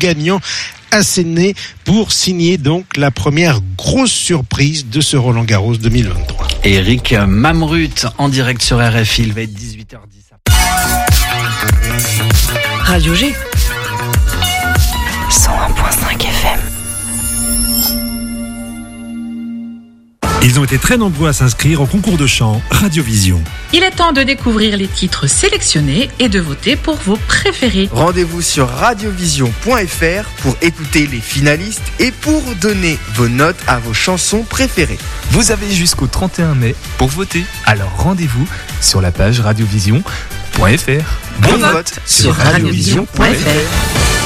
gagnant asséné pour signer donc la première grosse surprise de ce Roland Garros 2023. Eric Mamrut en direct sur RFI, il va être 18h10. Radio G. 101.5 FM. Ils ont été très nombreux à s'inscrire au concours de chant Radiovision. Il est temps de découvrir les titres sélectionnés et de voter pour vos préférés. Rendez-vous sur radiovision.fr pour écouter les finalistes et pour donner vos notes à vos chansons préférées. Vous avez jusqu'au 31 mai pour voter. Alors rendez-vous sur la page radiovision.fr. Bon, vote sur radiovision.fr.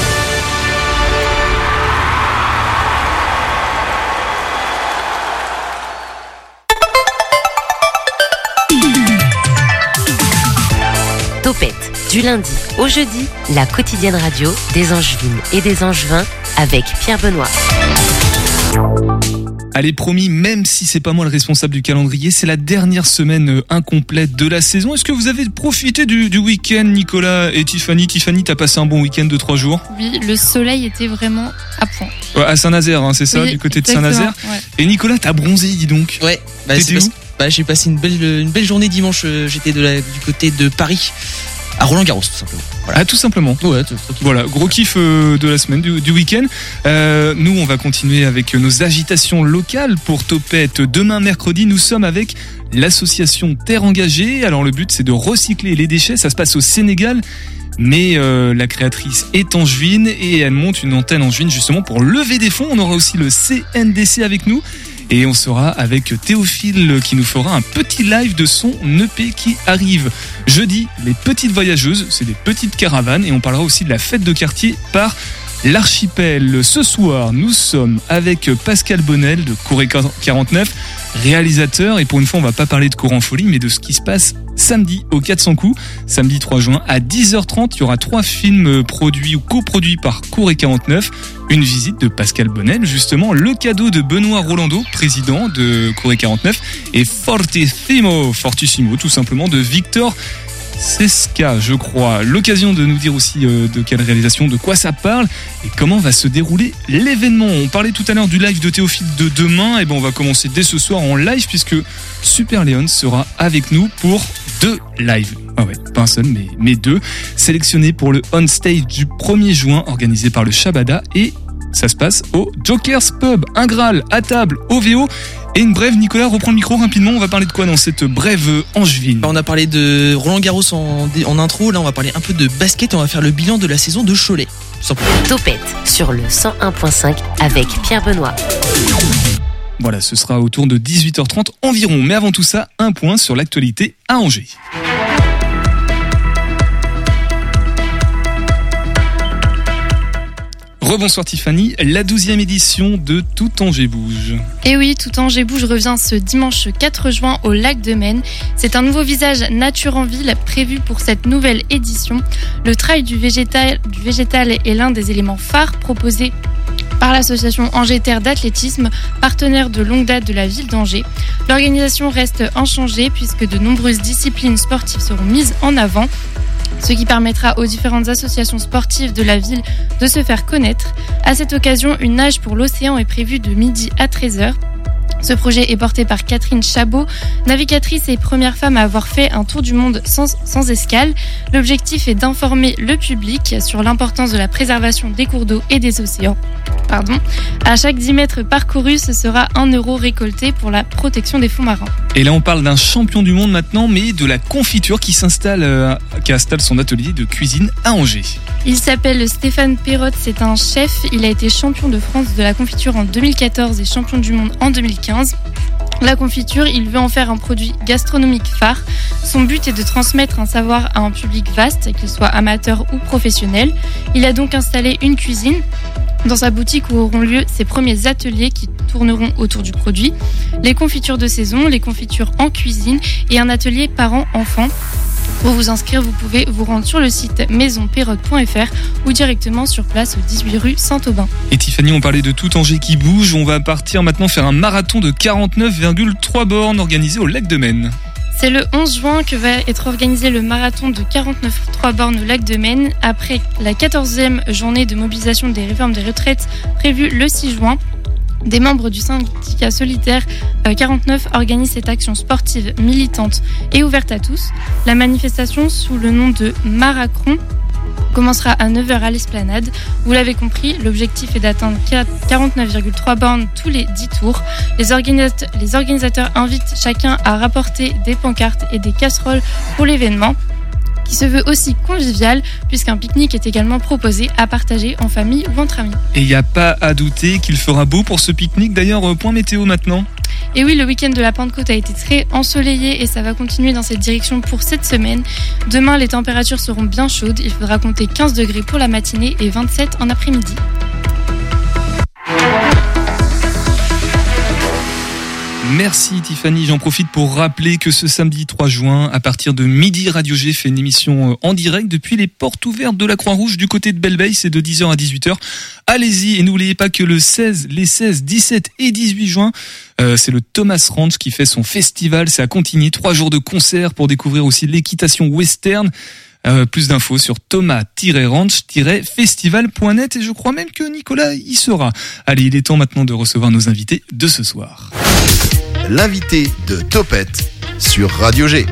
du lundi au jeudi, la quotidienne radio des Angevines et des Angevins avec Pierre Benoît. Allez, promis, même si c'est pas moi le responsable du calendrier, c'est la dernière semaine euh, incomplète de la saison. Est-ce que vous avez profité du, du week-end, Nicolas et Tiffany? Tiffany, t'as passé un bon week-end de trois jours? Oui, le soleil était vraiment à point. Ouais, À Saint-Nazaire, hein, c'est ça, Oui, du côté de Saint-Nazaire? ouais. Et Nicolas, t'as bronzé, dis donc. Ouais, bah, c'est parce- bah, j'ai passé une belle, une belle journée dimanche. euh, J'étais du côté de Paris, à Roland Garros, tout simplement. Voilà. Ah, tout simplement. Ouais, tout- tranquille. Voilà, gros kiff euh, de la semaine, du, du week-end. Euh, nous, on va continuer avec nos agitations locales pour Topette. Demain, mercredi, nous sommes avec l'association Terre Engagée. Alors, le but, c'est de recycler les déchets. Ça se passe au Sénégal. Mais euh, la créatrice est angevine et elle monte une antenne angevine justement pour lever des fonds. On aura aussi le CNDC avec nous. Et on sera avec Théophile qui nous fera un petit live de son EP qui arrive jeudi. Les petites voyageuses, c'est des petites caravanes et on parlera aussi de la fête de quartier par l'archipel. Ce soir, nous sommes avec Pascal Bonnel de Corée 49, réalisateur. Et pour une fois, on va pas parler de courant folie, mais de ce qui se passe samedi au 400 coups. Samedi 3 juin à 10h30, il y aura trois films produits ou coproduits par Corée 49. Une visite de Pascal Bonnel, justement, le cadeau de Benoît Rolando, président de Corée 49, et Fortissimo, Fortissimo, tout simplement, de Victor Seska, je crois. L'occasion de nous dire aussi euh, de quelle réalisation, de quoi ça parle et comment va se dérouler l'événement. On parlait tout à l'heure du live de Théophile de demain, et ben on va commencer dès ce soir en live puisque Super Léon sera avec nous pour deux lives. Ah ouais, pas un seul, mais, deux, sélectionnés pour le on stage du 1er juin organisé par le Shabada et ça se passe au Joker's Pub, un Graal, à table, OVO. Et une brève, Nicolas, reprends le micro rapidement. On va parler de quoi dans cette brève euh, angevine? Bah, on a parlé de Roland Garros en, intro. Là, on va parler un peu de basket. et On va faire le bilan de la saison de Cholet. Topette sur le 101.5 avec Pierre Benoît. Voilà, ce sera autour de 18h30 environ. Mais avant tout ça, un point sur l'actualité à Angers. Rebonsoir Tiffany, la douzième édition de Tout Angers Bouge. Et oui, tout Angers Bouge revient ce dimanche 4 juin au lac de Maine. C'est un nouveau visage nature en ville prévu pour cette nouvelle édition. Le trail du végétal, du végétal est l'un des éléments phares proposés par l'association Angers Terre d'athlétisme, partenaire de longue date de la ville d'Angers. L'organisation reste inchangée puisque de nombreuses disciplines sportives seront mises en avant ce qui permettra aux différentes associations sportives de la ville de se faire connaître. À cette occasion, une nage pour l'océan est prévue de midi à 13h. Ce projet est porté par Catherine Chabot, navigatrice et première femme à avoir fait un tour du monde sans, sans escale. L'objectif est d'informer le public sur l'importance de la préservation des cours d'eau et des océans. Pardon. À chaque 10 mètres parcourus, ce sera 1 euro récolté pour la protection des fonds marins. Et là, on parle d'un champion du monde maintenant, mais de la confiture qui s'installe, euh, qui installe son atelier de cuisine à Angers. Il s'appelle Stéphane Perrotte, c'est un chef. Il a été champion de France de la confiture en 2014 et champion du monde en 2015. La confiture, il veut en faire un produit gastronomique phare. Son but est de transmettre un savoir à un public vaste, qu'il soit amateur ou professionnel. Il a donc installé une cuisine dans sa boutique où auront lieu ses premiers ateliers qui tourneront autour du produit, les confitures de saison, les confitures en cuisine et un atelier parents-enfants. Pour vous inscrire, vous pouvez vous rendre sur le site maisonperrotte.fr ou directement sur place au 18 rue Saint-Aubin. Et Tiffany, on parlait de tout Angers qui bouge. On va partir maintenant faire un marathon de 49,3 bornes organisé au lac de Maine. C'est le 11 juin que va être organisé le marathon de 49.3 bornes au lac de Maine, après la 14e journée de mobilisation des réformes des retraites prévue le 6 juin. Des membres du syndicat solitaire euh, 49 organisent cette action sportive militante et ouverte à tous. La manifestation sous le nom de Maracron commencera à 9h à l'esplanade. Vous l'avez compris, l'objectif est d'atteindre 49,3 bornes tous les 10 tours. Les organisateurs invitent chacun à rapporter des pancartes et des casseroles pour l'événement qui se veut aussi convivial puisqu'un pique-nique est également proposé à partager en famille ou entre amis. Et il n'y a pas à douter qu'il fera beau pour ce pique-nique. D'ailleurs, euh, point météo maintenant. Et oui, le week-end de la Pentecôte a été très ensoleillé et ça va continuer dans cette direction pour cette semaine. Demain, les températures seront bien chaudes. Il faudra compter 15 degrés pour la matinée et 27 en après-midi. Merci Tiffany, j'en profite pour rappeler que ce samedi 3 juin, à partir de midi, Radio G fait une émission euh, en direct depuis les portes ouvertes de la Croix-Rouge du côté de Belle c'est de 10h à 18h. Allez-y et n'oubliez pas que le 16, les 16, 17 et 18 juin, euh, c'est le Thomas Ranch qui fait son festival, c'est à Contigny, trois jours de concert pour découvrir aussi l'équitation western. Euh, plus d'infos sur thomas-ranch-festival.net et je crois même que Nicolas y sera. Allez, il est temps maintenant de recevoir nos invités de ce soir. L'invité de Topette sur Radio G.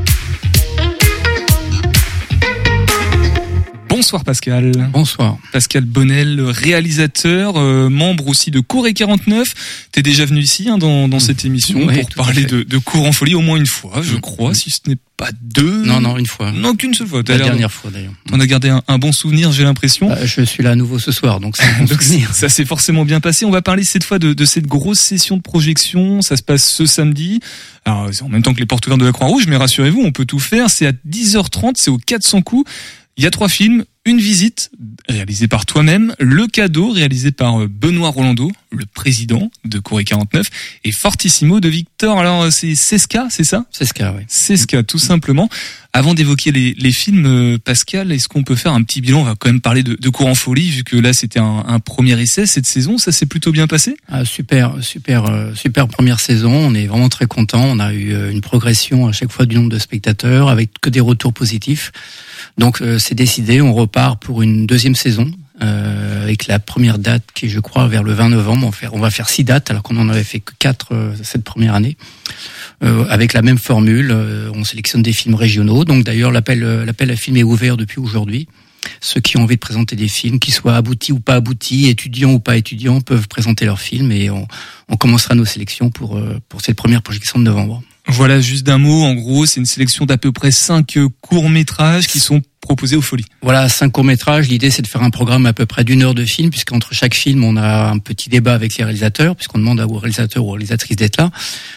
Bonsoir Pascal. Bonsoir. Pascal Bonnel, réalisateur, euh, membre aussi de Cour et 49. T'es déjà venu ici hein, dans, dans, cette émission Oui, pour parler de, de Cour en folie au moins une fois, je Mm. crois, si ce n'est pas deux. Non, non, une fois. Non, qu'une seule fois. La dernière fois d'ailleurs. T'en as gardé un, un bon souvenir, j'ai l'impression. Bah, je suis là à nouveau ce soir, donc c'est un bon souvenir. ça s'est forcément bien passé. On va parler cette fois de, de cette grosse session de projection. Ça se passe ce samedi. Alors c'est en même temps que les portes ouvertes de la Croix-Rouge, mais rassurez-vous, on peut tout faire. C'est à 10h30, c'est au 400 coups. Il y a trois films, une visite réalisée par toi-même, le cadeau réalisé par euh, Benoît Rolando, le président de Corée 49, et Fortissimo de Victor. Alors euh, c'est Sesca, c'est ça? C'est ce cas, oui. Sesca, tout simplement. Avant d'évoquer les, les films, euh, Pascal, est-ce qu'on peut faire un petit bilan? On va quand même parler de, de Cours en folie, vu que là c'était un, un premier essai cette saison. Ça s'est plutôt bien passé? Ah, super, super, super première saison. On est vraiment très content. On a eu une progression à chaque fois du nombre de spectateurs, avec que des retours positifs. Donc euh, c'est décidé. On repart pour une deuxième saison. euh, avec la première date qui est, je crois, vers le 20 novembre. On, va faire- six dates, alors qu'on en avait fait que quatre euh, cette première année. Avec la même formule, on sélectionne des films régionaux. Donc d'ailleurs, l'appel, l'appel à films est ouvert depuis aujourd'hui. Ceux qui ont envie de présenter des films, qu'ils soient aboutis ou pas aboutis, étudiants ou pas étudiants, peuvent présenter leurs films et on, on commencera nos sélections pour, pour cette première projection de novembre. Voilà, juste d'un mot. En gros, c'est une sélection d'à peu près cinq euh, courts métrages qui sont proposés aux folies. Voilà, cinq courts-métrages. L'idée, c'est de faire un programme à peu près d'une heure de film, puisqu'entre chaque film, on a un petit débat avec les réalisateurs, puisqu'on demande aux réalisateurs ou aux réalisatrices d'être là.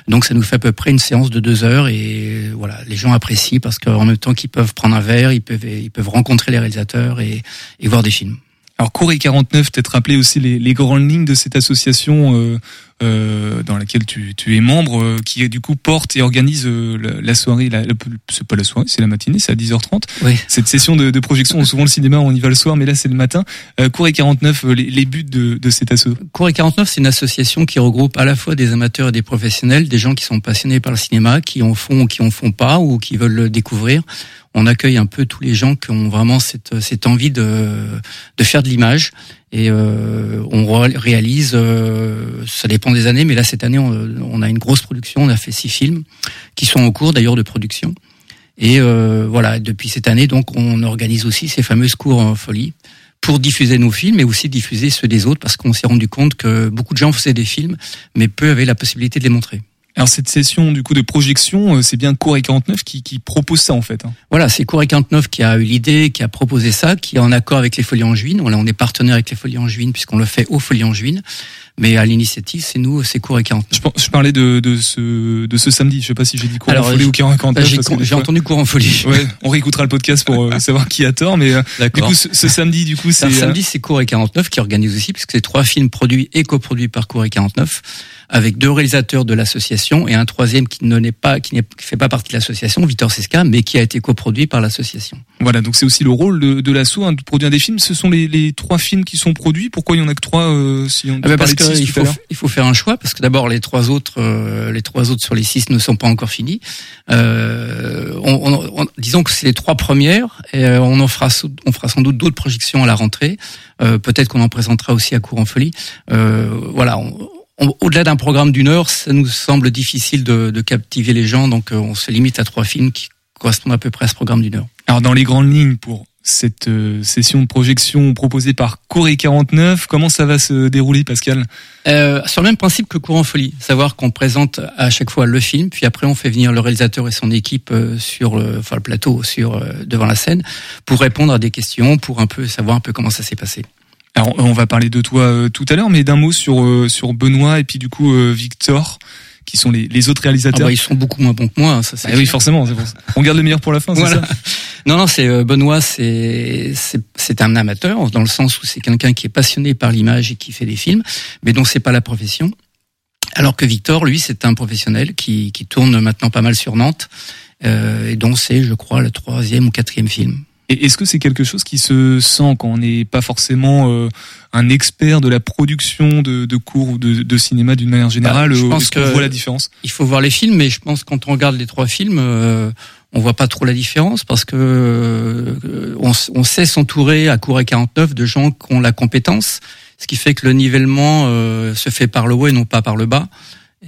Donc, ça nous fait à peu près une séance de deux heures et voilà, les gens apprécient parce qu'en même temps qu'ils peuvent prendre un verre, ils peuvent, ils peuvent rencontrer les réalisateurs et, et voir des films. Alors Corée 49, peut-être rappeler aussi les, les grandes lignes de cette association euh, euh, dans laquelle tu, tu es membre, euh, qui du coup porte et organise euh, la, la soirée, la, la- c'est pas la soirée, c'est la matinée, c'est à 10h30. Oui. Cette session de, de projection, souvent le cinéma on y va le soir, mais là c'est le matin. Euh, Corée 49, euh, les, les buts de, de cette asso. Cour et 49, c'est une association qui regroupe à la fois des amateurs et des professionnels, des gens qui sont passionnés par le cinéma, qui en font ou qui en font pas, ou qui veulent le découvrir. On accueille un peu tous les gens qui ont vraiment cette, cette envie de, de faire de l'image. Et euh, on ré- réalise, euh, ça dépend des années, mais là cette année on, on a une grosse production, on a fait six films qui sont en cours d'ailleurs de production. Et euh, voilà, depuis cette année, donc on organise aussi ces fameuses cours en folie pour diffuser nos films, mais aussi diffuser ceux des autres, parce qu'on s'est rendu compte que beaucoup de gens faisaient des films, mais peu avaient la possibilité de les montrer. Alors cette session du coup de projection, euh, c'est bien Corée 49 qui, qui propose ça en fait. hein. Voilà, c'est Corée 49 qui a eu l'idée, qui a proposé ça, qui est en accord avec les Folies Angevines. Voilà, on est partenaire avec les Folies Angevines puisqu'on le fait aux Folies Angevines. Mais à l'initiative, c'est nous, c'est Corée 49. Je, par- je parlais de, de ce de ce samedi. Je sais pas si j'ai dit Corée Alors, en folie ou Corée 49. Bah, J'ai entendu Cours en Folie. Ouais, on réécoutera le podcast pour euh, savoir qui a tort, mais euh, du coup ce, ce samedi, du coup c'est Alors, euh, samedi, c'est Cour et 49 qui organise aussi, puisque c'est trois films produits et coproduits par Cour et 49, avec deux réalisateurs de l'association et un troisième qui ne n'est pas, qui ne fait pas partie de l'association, Victor Sesca, mais qui a été coproduit par l'association. Voilà, donc c'est aussi le rôle de, de l'asso hein, de produire des films. Ce sont les, les trois films qui sont produits. Pourquoi il y en a que trois euh, si on Ah bah parce que il, tout faut, il faut faire un choix parce que d'abord les trois autres, euh, les trois autres sur les six ne sont pas encore finis. Euh, on, on- on- disons que c'est les trois premières. Et euh, on en fera, on fera sans doute d'autres projections à la rentrée. Euh, Peut-être qu'on en présentera aussi à Cours en Folie. Euh, voilà. Au-delà d'un programme d'une heure, ça nous semble difficile de, de captiver les gens, donc euh, on se limite à trois films qui correspondent à peu près à ce programme d'une heure. Alors dans les grandes lignes pour cette euh, session de projection proposée par Corée 49, comment ça va se dérouler Pascal? Euh, sur le même principe que Courant Folie, savoir qu'on présente à chaque fois le film, puis après on fait venir le réalisateur et son équipe euh, sur le, enfin, le plateau, sur euh, devant la scène, pour répondre à des questions, pour un peu savoir un peu comment ça s'est passé. Alors on va parler de toi euh, tout à l'heure, mais d'un mot sur euh, sur Benoît et puis du coup Victor, qui sont les, les autres Ah réalisateurs. bah, ils sont beaucoup moins bons que moi, hein, ça c'est Ah oui, forcément. c'est pour ça. On garde le meilleur pour la fin, c'est ça Non, non, c'est euh, Benoît, c'est c'est c'est un amateur dans le sens où c'est quelqu'un qui est passionné par l'image et qui fait des films, mais dont c'est pas la profession. Alors que Victor, lui, c'est un professionnel qui qui tourne maintenant pas mal sur Nantes euh, et dont c'est, je crois, le troisième ou quatrième film. Et est-ce que c'est quelque chose qui se sent quand on n'est pas forcément euh, un expert de la production de, de cours ou de, de cinéma d'une manière générale Bah, je euh, pense qu'on que- voit la différence? Il faut voir les films, mais je pense que quand on regarde les trois films, euh, on voit pas trop la différence parce que euh, on, on sait s'entourer à Cour et 49 de gens qui ont la compétence, ce qui fait que le nivellement euh, se fait par le haut et non pas par le bas.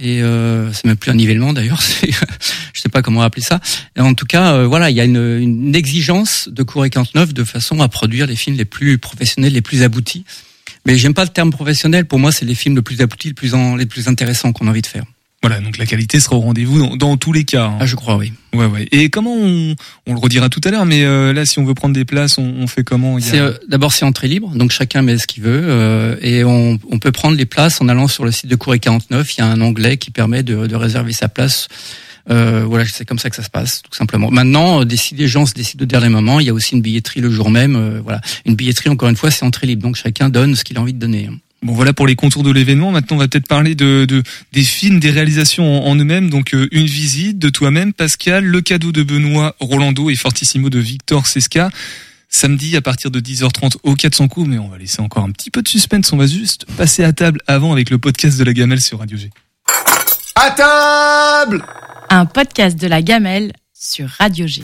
Et euh, c'est même plus un nivellement d'ailleurs, je sais pas comment appeler ça. En tout cas, euh, voilà, il y a une, une exigence de Cour et 49 de façon à produire les films les plus professionnels, les plus aboutis. Mais j'aime pas le terme professionnel. Pour moi, c'est les films les plus aboutis, les plus les plus intéressants qu'on a envie de faire. Voilà, donc la qualité sera au rendez-vous dans, dans tous les cas. hein. Ah, je crois, oui. Ouais, ouais. Et comment on, on le redira tout à l'heure, mais euh, là, si on veut prendre des places, on, on fait comment a- euh, d'abord c'est entrée libre, donc chacun met ce qu'il veut euh, et on, on peut prendre les places en allant sur le site de Courrier 49. Il y a un onglet qui permet de, de réserver sa place. Euh, voilà, c'est comme ça que ça se passe, tout simplement. Maintenant, euh, des- si les gens se décident au dernier moment, il y a aussi une billetterie le jour même. euh, voilà, une billetterie encore une fois, c'est entrée libre, donc chacun donne ce qu'il a envie de donner. Bon, voilà pour les contours de l'événement. Maintenant, on va peut-être parler de, de des films, des réalisations en, en eux-mêmes. Donc, euh, une visite de toi-même, Pascal, le cadeau de Benoît Rolando et Fortissimo de Victor Sesca. Samedi à partir de 10h30 au 400 coups, mais on va laisser encore un petit peu de suspense. On va juste passer à table avant avec le podcast de la gamelle sur Radio G. À table Un podcast de la gamelle sur Radio G.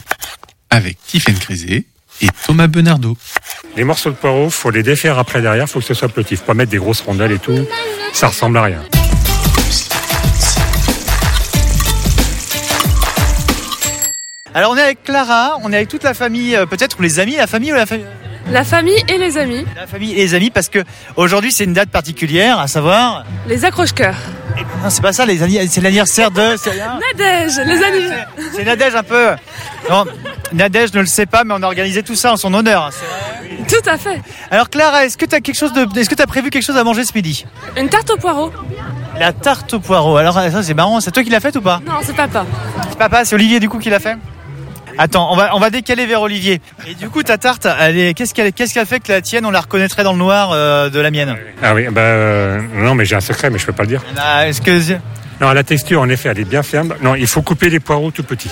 avec Tiffaine Crisé et Thomas Benardo. Les morceaux de poireaux, faut les défaire après derrière, faut que ce soit petit. Faut pas mettre des grosses rondelles et tout. Ça ressemble à rien. Alors on est avec Clara, on est avec toute la famille, euh, peut-être ou les amis, la famille ou la famille La famille et les amis. La famille et les amis parce que aujourd'hui c'est une date particulière, à savoir. Les accroche-cœurs. Non, c'est pas ça, les anni- c'est l'anniversaire de. c'est- Nadège, les anniversaires. C'est Nadège un peu. Non, Nadège ne le sait pas, mais on a organisé tout ça en son honneur. c'est vrai. Tout à fait. Alors Clara, est-ce que tu as quelque chose de, est-ce que tu as prévu quelque chose à manger ce midi? Une tarte au poireau. La tarte au poireau. Alors ça c'est marrant, c'est toi qui l'as faite ou pas? Non, c'est papa. C'est papa, c'est Olivier du coup qui l'a fait? Attends, on va, on va décaler vers Olivier. Et du coup, ta tarte, elle est, qu'est-ce qu'elle, qu'est-ce qu'elle fait que la tienne, on la reconnaîtrait dans le noir euh, de la mienne? Ah oui, bah euh, non, mais j'ai un secret, mais je peux pas le dire. Ah, que Non, la texture, en effet, elle est bien ferme. Non, il faut couper les poireaux tout petits.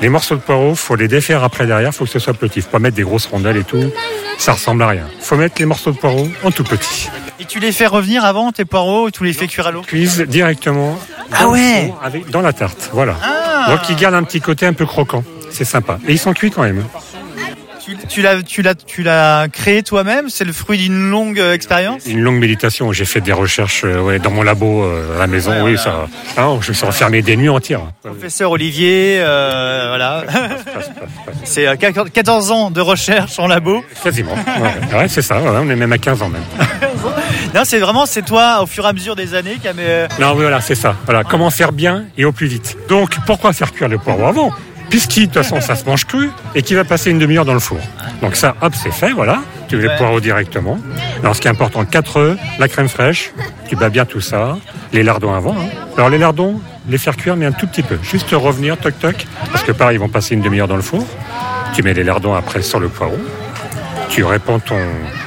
Les morceaux de poireaux, faut les défaire après derrière, faut que ce soit petit. Faut pas mettre des grosses rondelles et tout. Ça ressemble à rien. Faut mettre les morceaux de poireaux en tout petit. Et tu les fais revenir avant tes poireaux et tu les fais cuire à l'eau? Cuise directement dans, Ah le ouais avec, dans la tarte. Voilà. Ah. Donc ils gardent un petit côté un peu croquant. C'est sympa. Et ils sont cuits quand même. Tu, l'as, tu l'as, tu l'as créé toi-même? C'est le fruit d'une longue euh, expérience? Une longue méditation. J'ai fait des recherches euh, ouais, dans mon labo euh, à la maison. Ouais, oui, voilà. ça. Ah, je me suis enfermé des nuits entières. Professeur Olivier, euh, voilà. C'est euh, 14 ans de recherche en labo. Quasiment. Ouais, ouais, c'est ça. on est même à 15 ans même. Non, c'est vraiment, c'est toi, au fur et à mesure des années, qui a... Non, oui, voilà, c'est ça. Voilà, comment faire bien et au plus vite. Donc, pourquoi faire cuire le poireau avant Puisqu'il, de toute façon, ça se mange cru et qu'il va passer une demi-heure dans le four. Donc ça, hop, c'est fait, voilà. Tu les poireaux directement. Alors, ce qui est important, 4 œufs, la crème fraîche, tu bats bien tout ça, les lardons avant. hein. Alors, les lardons, les faire cuire, mais un tout petit peu. Juste revenir, toc toc, parce que pareil, ils vont passer une demi-heure dans le four. Tu mets les lardons après sur le poireau. Tu répands ton,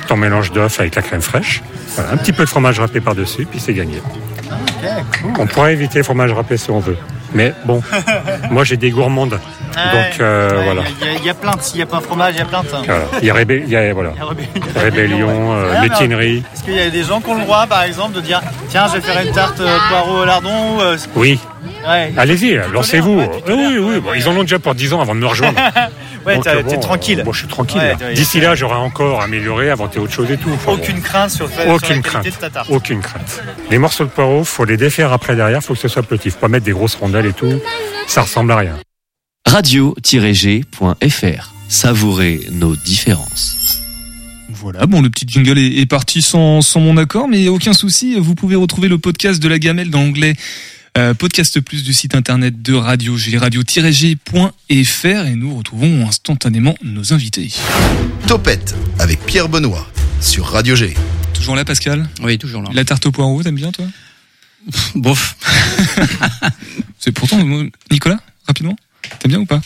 ton mélange d'œufs avec la crème fraîche. Voilà, un petit peu de fromage râpé par-dessus, puis c'est gagné. On pourrait éviter le fromage râpé si on veut. Mais bon, moi j'ai des gourmandes. Donc euh, Ouais, voilà. Il y, a- il y a plainte, s'il n'y a pas un fromage, il y a plainte. Voilà. Il y a, il y a- voilà. Y a rébellion, euh, mais métinerie. Est-ce qu'il y a des gens qui ont le droit, par exemple, de dire tiens, je vais faire une tarte euh, poireau au lardon ou, euh, Oui. Ouais. Allez-y, lancez-vous. oui, oui, bon, ils en ont déjà pour 10 ans avant de me rejoindre. Ouais, euh, t'es bon, tranquille. euh, Bon, je suis tranquille. Ouais, D'ici là, j'aurai encore amélioré, inventé autre chose et tout. Enfin, Aucune crainte sur, sur bon. Aucune la crainte. de ta tarte. Aucune crainte. Les morceaux de poireau, faut les défaire après derrière, faut que ce soit petit. Faut pas mettre des grosses rondelles et tout. Ça ressemble à rien. radio-g.fr. Savourez nos différences. Voilà, bon, le petit jingle est, est parti sans, sans mon accord, mais aucun souci, vous pouvez retrouver le podcast de la gamelle dans l'onglet euh, podcast plus du site internet de Radio G, radio-g.fr, et nous retrouvons instantanément nos invités. Topette avec Pierre Benoît sur Radio G. Toujours là, Pascal? Oui, toujours là. La tarte au poireau, t'aimes bien, toi? Bof. C'est pourtant, moi, Nicolas, rapidement, t'aimes bien ou pas?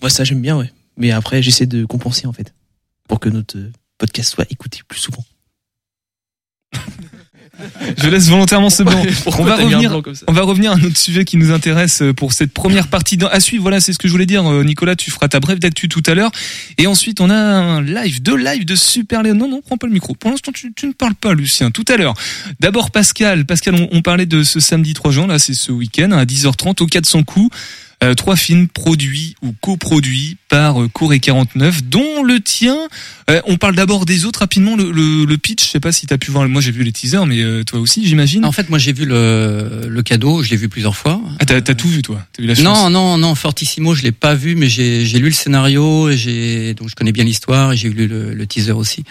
Moi, ça, j'aime bien, ouais. Mais après, j'essaie de compenser, en fait. Pour que notre euh, podcast soit écouté plus souvent. Je laisse volontairement ce blanc. On va revenir, blanc on va revenir à un autre sujet qui nous intéresse euh, pour cette première partie à suivre. Voilà, c'est ce que je voulais dire. Euh, Nicolas, tu feras ta brève d'actu tout à l'heure. Et ensuite, on a un live, deux lives de Super Léon. Non, non, prends pas le micro. Pour l'instant, tu, tu ne parles pas, Lucien. Tout à l'heure. D'abord, Pascal. Pascal, on, on parlait de ce samedi 3 juin. Là, c'est ce week-end à 10h30 au 400 coups. Euh, trois films produits ou coproduits par euh, Cour et 49, dont le tien. Euh, on parle d'abord des autres rapidement. Le, le, le pitch, je sais pas si t'as pu voir. Moi, j'ai vu les teasers, mais euh, toi aussi, j'imagine. En fait, moi, j'ai vu le, le cadeau, je l'ai vu plusieurs fois. Ah, t'as, tout vu, toi? Eu la Non, non, non, Fortissimo, je l'ai pas vu, mais j'ai lu le scénario et j'ai donc je connais bien l'histoire et j'ai lu le, le teaser aussi.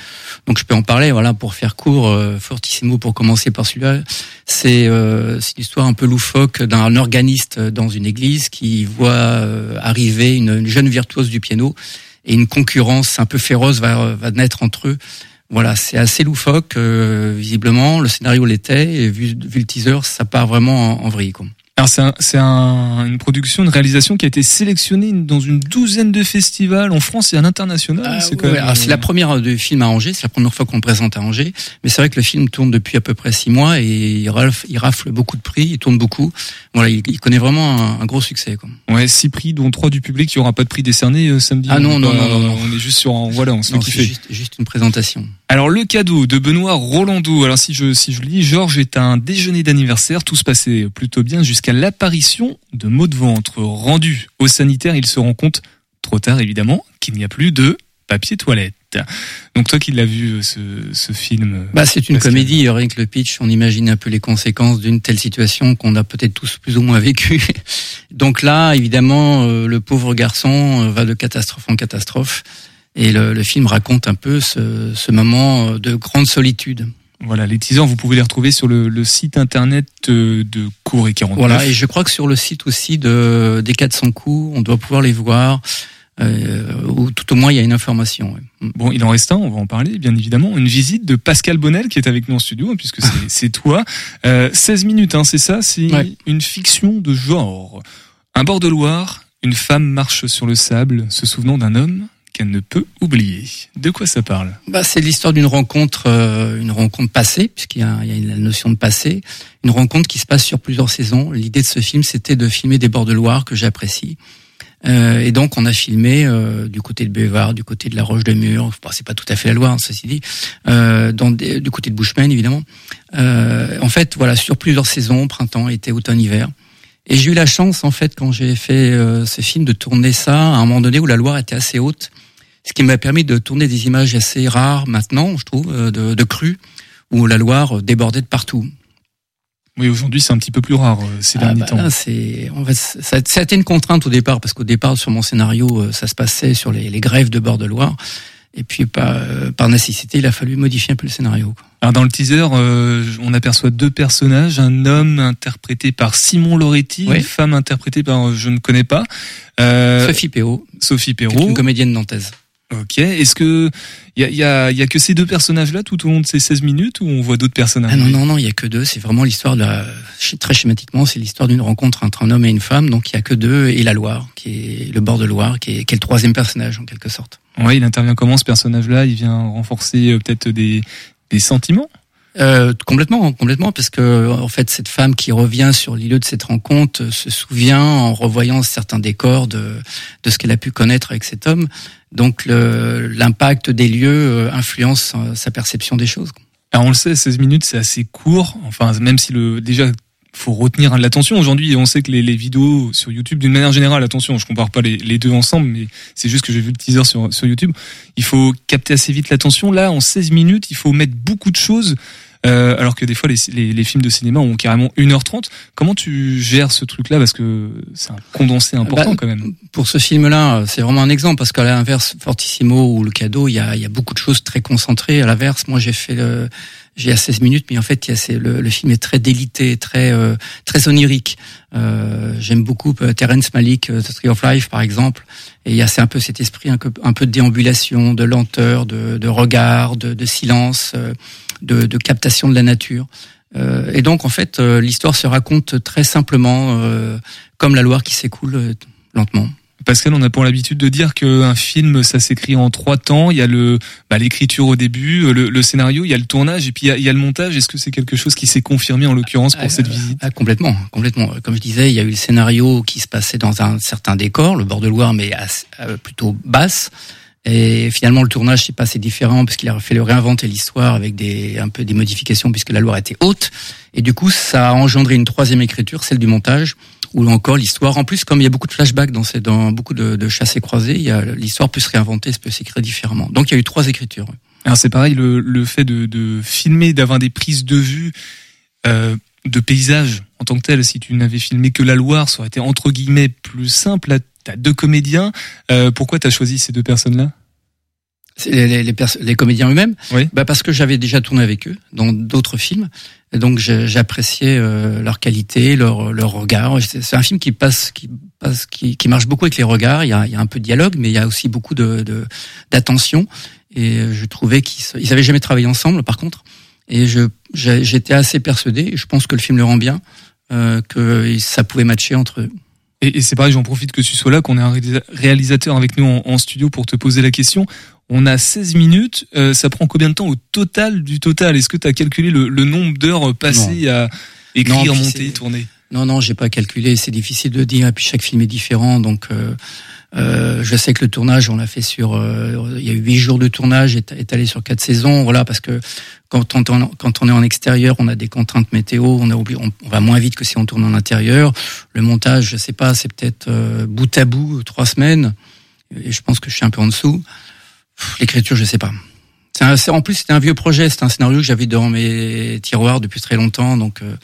Donc je peux en parler. Voilà, pour faire court, euh, Fortissimo, pour commencer par celui-là, c'est euh, c'est l'histoire un peu loufoque d'un organiste dans une église qui voit euh, arriver une, une jeune virtuose du piano et une concurrence un peu féroce va naître entre eux. Voilà, c'est assez loufoque, euh, visiblement. Le scénario l'était, et vu, vu le teaser, ça part vraiment en, en vrille. Alors c'est un, c'est un, une production, une réalisation qui a été sélectionnée dans une douzaine de festivals en France et à l'international. c'est quand Ouais, même, alors, c'est la première du film à Angers, c'est la première fois qu'on le présente à Angers. Mais c'est vrai que le film tourne depuis à peu près six mois et il rafle, il rafle beaucoup de prix, il tourne beaucoup. Voilà, il, il connaît vraiment un, un gros succès. Quoi. Ouais, six prix, dont trois du public. Il n'y aura pas de prix décerné euh, samedi. Ah non, non, non, non, non. On est juste sur, un- voilà, on se Non, c'est juste, juste une présentation. Alors le cadeau de Benoît Rolando. Alors si je si je lis, Georges est à un déjeuner d'anniversaire. Tout se passait plutôt bien jusqu'à l'apparition de maux de ventre. Rendu au sanitaire, il se rend compte trop tard évidemment qu'il n'y a plus de papier toilette. Donc toi qui l'as vu euh, ce, ce film. Bah, c'est une Pascal. comédie, rien que le pitch, on imagine un peu les conséquences d'une telle situation qu'on a peut-être tous plus ou moins vécu. Donc là, évidemment, euh, le pauvre garçon euh, va de catastrophe en catastrophe. Et le, le film raconte un peu ce, ce moment euh, de grande solitude. Voilà, les teasers, vous pouvez les retrouver sur le, le site internet euh, de Cour et 49. Voilà, et je crois que sur le site aussi de des 400 coups, on doit pouvoir les voir, euh, ou tout au moins il y a une information. ouais. Bon, il en reste un, on va en parler, bien évidemment. Une visite de Pascal Bonnel qui est avec nous en studio, hein, puisque c'est- c'est toi. Euh, 16 minutes, hein, c'est ça? C'est Ouais. une fiction de genre. Un bord de Loire, une femme marche sur le sable, se souvenant d'un homme qu'elle ne peut oublier. De quoi ça parle? Bah, c'est l'histoire d'une rencontre, euh, une rencontre passée, puisqu'il y a, il y a la notion de passé, une rencontre qui se passe sur plusieurs saisons. L'idée de ce film, c'était de filmer des bords de Loire que j'apprécie. Euh, et donc, on a filmé euh, du côté de Bévard, du côté de la Roche de Mur. Bon, c'est pas tout à fait la Loire, hein, ceci dit. Euh, dans du côté de Bushman, évidemment. Euh, en fait, voilà, sur plusieurs saisons, printemps, été, automne, hiver. Et j'ai eu la chance, en fait, quand j'ai fait euh, ce film, de tourner ça à un moment donné où la Loire était assez haute, ce qui m'a permis de tourner des images assez rares maintenant, je trouve, euh, de, de crues, où la Loire débordait de partout. Oui, aujourd'hui, c'est un petit peu plus rare euh, ces Ah, derniers bah, temps. c'est, en fait, ça, ça a été une contrainte au départ, parce qu'au départ, sur mon scénario, euh, ça se passait sur les, les grèves de bord de Loire. Et puis, par, euh, par nécessité, il a fallu modifier un peu le scénario. Alors dans le teaser, euh, on aperçoit deux personnages, un homme interprété par Simon Loretti, Oui. une femme interprétée par euh, je ne connais pas. Euh, Sophie Perrault, Sophie Perrault. une comédienne nantaise. Ok. Est-ce que il y a, y, a, y a que ces deux personnages-là tout au long de ces 16 minutes ou on voit d'autres personnages? Ah non, non, non, il y a que deux. C'est vraiment l'histoire de la, très schématiquement, c'est l'histoire d'une rencontre entre un homme et une femme. Donc, il y a que deux et la Loire, qui est le bord de Loire, qui est, qui est le troisième personnage, en quelque sorte. Ouais, il intervient comment ce personnage-là Il vient renforcer euh, peut-être des, des sentiments? Euh, complètement, complètement, parce que en fait, cette femme qui revient sur les de cette rencontre euh, se souvient en revoyant certains décors de, de ce qu'elle a pu connaître avec cet homme. Donc, l'impact des lieux euh, influence euh, sa perception des choses. Alors on le sait, 16 minutes c'est assez court. Enfin, même si le déjà faut retenir l'attention aujourd'hui. On sait que les, les vidéos sur YouTube, d'une manière générale, attention, je compare pas les, les deux ensemble, mais c'est juste que j'ai vu le teaser sur, sur YouTube. Il faut capter assez vite l'attention. Là, en 16 minutes, il faut mettre beaucoup de choses. euh, alors que des fois les, les, les films de cinéma ont carrément 1h30. Comment tu gères ce truc-là? Parce que c'est un condensé important Bah, quand même. Pour ce film-là, c'est vraiment un exemple parce qu'à l'inverse, Fortissimo ou Le Cadeau, il y a, il y a beaucoup de choses très concentrées. À l'inverse, moi j'ai fait le, j'ai à 16 minutes, mais en fait, il y a, le, le film est très délité, très euh, très onirique. Euh, j'aime beaucoup euh, Terrence Malick, euh, The Tree of Life par exemple, et il y a c'est un peu cet esprit un peu, un peu de déambulation, de lenteur, de, de regard, de, de silence, euh, de, de captation de la nature. Et donc en fait, l'histoire se raconte très simplement, comme la Loire qui s'écoule lentement. Pascal, on a pour l'habitude de dire qu'un film, ça s'écrit en trois temps. Il y a le bah, l'écriture au début, le, le scénario, il y a le tournage et puis il y a, il y a le montage. Est-ce que c'est quelque chose qui s'est confirmé en l'occurrence pour cette visite? Ah, complètement, complètement. Comme je disais, il y a eu le scénario qui se passait dans un certain décor, le bord de Loire, mais assez- euh, plutôt basse. Et finalement, le tournage s'est passé différent parce qu'il a fait le réinventer l'histoire avec des un peu des modifications puisque la Loire était haute. Et du coup, ça a engendré une troisième écriture, celle du montage, où encore l'histoire. En plus, comme il y a beaucoup de flashbacks dans, ces, dans beaucoup de, de y a l'histoire peut se réinventer, peut s'écrire différemment. Donc, il y a eu trois écritures. Alors c'est pareil, le, le fait de, de filmer, d'avoir des prises de vue euh, de paysages en tant que tel. Si tu n'avais filmé que la Loire, ça aurait été entre guillemets plus simple. Là, t'as deux comédiens. Euh, pourquoi t'as choisi ces deux personnes-là? Les, les, les, les comédiens eux-mêmes Oui. bah Parce que j'avais déjà tourné avec eux dans d'autres films. Et donc j'appréciais euh, leur qualité, leur, leur regard. C'est un film qui passe, qui passe, qui, qui marche beaucoup avec les regards. Il y a, il y a un peu de dialogue, mais il y a aussi beaucoup de de- d'attention. Et je trouvais qu'ils ils avaient jamais travaillé ensemble, par contre. Et je j'étais assez persuadé. Et je pense que le film le rend bien, euh, que ça pouvait matcher entre eux. Et, et c'est pareil, j'en profite que tu sois là, qu'on ait un réalisa- réalisateur avec nous en, en studio pour te poser la question. On a 16 minutes, euh, ça prend combien de temps au total du total? Est-ce que tu as calculé le, le nombre d'heures passées à écrire, Non, monter, tourner? Non, non, j'ai pas calculé. C'est difficile de dire. Et puis chaque film est différent, donc euh, euh, je sais que le tournage, on l'a fait sur. euh, il y a eu huit jours de tournage, éta- étalé sur quatre saisons. Voilà, parce que quand on, est en extérieur, on a des contraintes météo. On a oublié, on, va moins vite que si on tourne en intérieur. Le montage, je sais pas, c'est peut-être euh, bout à bout trois semaines. Et je pense que je suis un peu en dessous. L'écriture, je sais pas. Un- en plus, c'était un vieux projet. C'est un scénario que j'avais dans mes tiroirs depuis très longtemps. Donc, euh,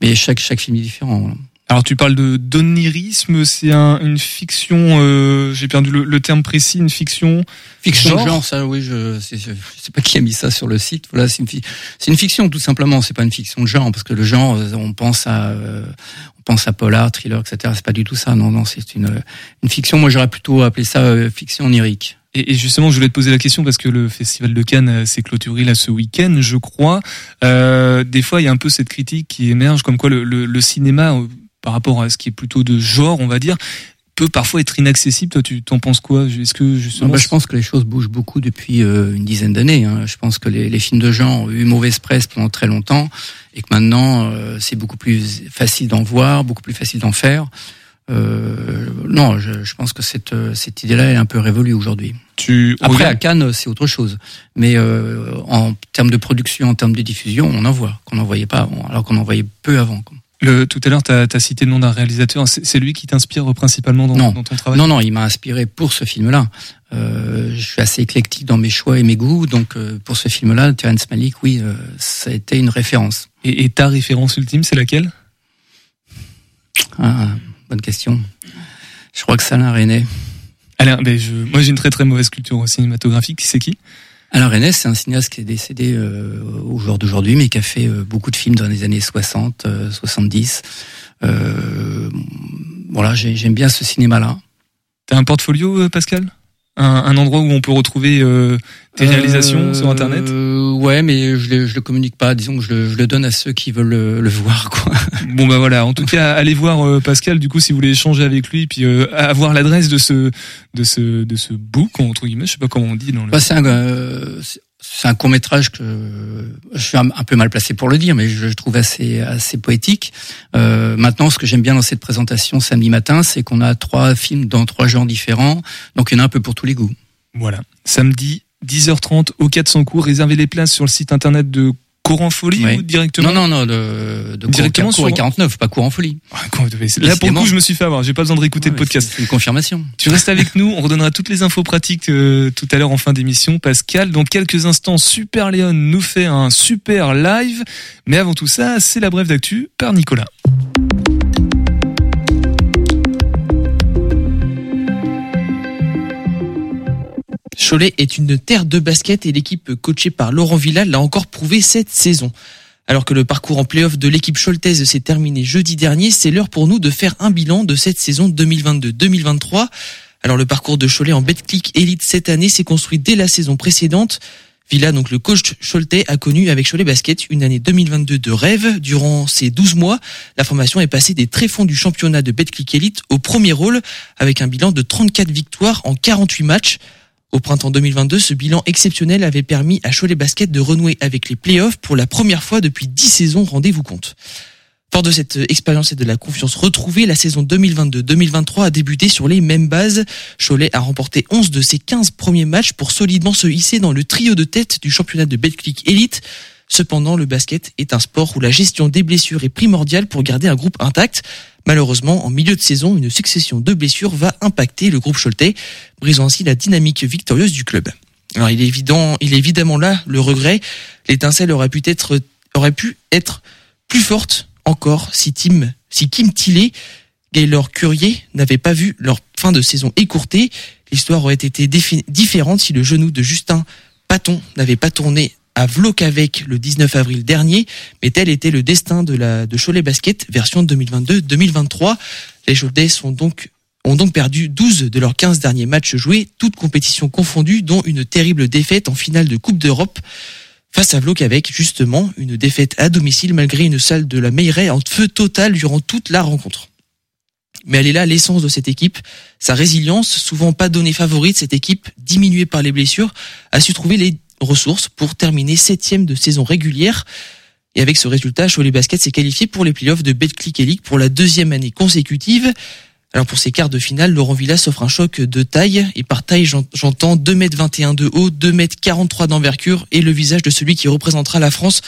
mais chaque chaque film est différent. Alors tu parles de d'onirisme, c'est un, une fiction, euh, j'ai perdu le, le terme précis, une fiction. Fiction genre, ça, oui, je, c'est- je, je sais pas qui a mis ça sur le site. Voilà, c'est une, c'est une fiction tout simplement. C'est pas une fiction de genre parce que le genre, euh, on pense à, euh, on pense à polar, thriller, etc. C'est pas du tout ça. Non, non, c'est une, une fiction. Moi, j'aurais plutôt appelé ça euh, fiction onirique. Et, et justement, je voulais te poser la question parce que le festival de Cannes euh, s'est clôturé là ce week-end, je crois. Euh, des fois, il y a un peu cette critique qui émerge, comme quoi le, le, le cinéma, euh, par rapport à ce qui est plutôt de genre, on va dire, peut parfois être inaccessible. Toi, tu t'en penses quoi? Est-ce que justement, bah, je pense que les choses bougent beaucoup depuis euh, une dizaine d'années. Hein. Je pense que les, les films de genre ont eu mauvaise presse pendant très longtemps et que maintenant euh, c'est beaucoup plus facile d'en voir, beaucoup plus facile d'en faire. Euh, non, je, je pense que cette, euh, cette idée-là est un peu révolue aujourd'hui. Tu Après à Cannes, c'est autre chose. Mais en termes de production, en termes de diffusion, on en voit qu'on n'en voyait pas avant, alors qu'on en voyait peu avant. quoi. Le, tout à l'heure, tu as, cité le nom d'un réalisateur. C'est c'est lui qui t'inspire principalement dans, Non. dans ton travail? Non, non, il m'a inspiré pour ce film-là. Euh, je suis assez éclectique dans mes choix et mes goûts, donc euh, pour ce film-là, Terrence Malick, oui, euh, ça a été une référence. Et, et ta référence ultime, c'est laquelle? Ah, bonne question. Je crois que Alain René. Alain, ben je, moi j'ai une très très mauvaise culture cinématographique. C'est qui? Alain René, c'est un cinéaste qui est décédé euh, au jour d'aujourd'hui, mais qui a fait euh, beaucoup de films dans les années 60, euh, 70. Euh, voilà, j'ai- j'aime bien ce cinéma-là. T'as un portfolio, euh, Pascal? Un, un endroit où on peut retrouver euh, tes réalisations sur Internet Euh, Ouais, mais je le, je le communique pas. Disons que je le, je le donne à ceux qui veulent le, le voir, quoi. Bon bah voilà, en tout cas allez voir euh, Pascal du coup si vous voulez échanger avec lui puis euh, avoir l'adresse de ce de ce de ce book entre guillemets, je sais pas comment on dit dans le Bah, c'est un, euh, c'est- un court métrage que je suis un, un peu mal placé pour le dire, mais je, je trouve assez assez poétique. Euh, maintenant, ce que j'aime bien dans cette présentation samedi matin, c'est qu'on a trois films dans trois genres différents, donc il y en a un peu pour tous les goûts. Voilà. Samedi, 10h30 au 400 cours. Réservez les places sur le site internet de Courant Folie ou directement Non, non, non, de, de Directement cours, sur- 49, pas cours en folie. Là, pour le coup, je me suis fait avoir. J'ai pas besoin de réécouter le podcast. C'est une confirmation. Tu restes avec nous, on redonnera toutes les infos pratiques euh, tout à l'heure en fin d'émission. Pascal, dans quelques instants, Super Léon nous fait un super live. Mais avant tout ça, c'est la brève d'actu par Nicolas. Cholet est une terre de basket et l'équipe coachée par Laurent Villal l'a encore prouvé cette saison. Alors que le parcours en play-off de l'équipe choltaise s'est terminé jeudi dernier, c'est l'heure pour nous de faire un bilan de cette saison 2022-2023. Alors le parcours de Cholet en Betclic Elite cette année s'est construit dès la saison précédente. Villa, donc le coach Choletais, a connu avec Cholet Basket une année 2022 de rêve. Durant ces 12 mois, la formation est passée des tréfonds du championnat de Betclic Elite au premier rôle avec un bilan de 34 victoires en 48 matchs. Au printemps 2022, ce bilan exceptionnel avait permis à Cholet Basket de renouer avec les playoffs pour la première fois depuis 10 saisons, rendez-vous compte. Fort de cette expérience et de la confiance retrouvée, la saison 2022-2023 a débuté sur les mêmes bases. Cholet a remporté 11 de ses 15 premiers matchs pour solidement se hisser dans le trio de tête du championnat de Betclic Elite. Cependant, le basket est un sport où la gestion des blessures est primordiale pour garder un groupe intact. Malheureusement, en milieu de saison, une succession de blessures va impacter le groupe Choletais, brisant ainsi la dynamique victorieuse du club. Alors, il est évident, il est évidemment là le regret. L'étincelle aurait pu être, aurait pu être plus forte encore si Tim, si Kim Tillet, Gaylor Curier n'avaient pas vu leur fin de saison écourtée. L'histoire aurait été différente si le genou de Justin Paton n'avait pas tourné à Vlokavek le 19 avril dernier, mais tel était le destin de la de Cholet Basket version 2022-2023. Les Choletais sont donc ont donc perdu 12 de leurs 15 derniers matchs joués, toutes compétitions confondues, dont une terrible défaite en finale de Coupe d'Europe face à Vlokavek, justement, une défaite à domicile malgré une salle de la Meilleray en feu total durant toute la rencontre. Mais elle est là l'essence de cette équipe, sa résilience, souvent pas donnée favorite, cette équipe, diminuée par les blessures, a su trouver les ressources pour terminer septième de saison régulière. Et avec ce résultat, Cholet Basket s'est qualifié pour les playoffs de Betclic Elite pour la deuxième année consécutive. Alors pour ces quarts de finale, Laurent Villa s'offre un choc de taille. Et par taille, j'en- j'entends 2m21 de haut, 2m43 d'envergure et le visage de celui qui représentera la France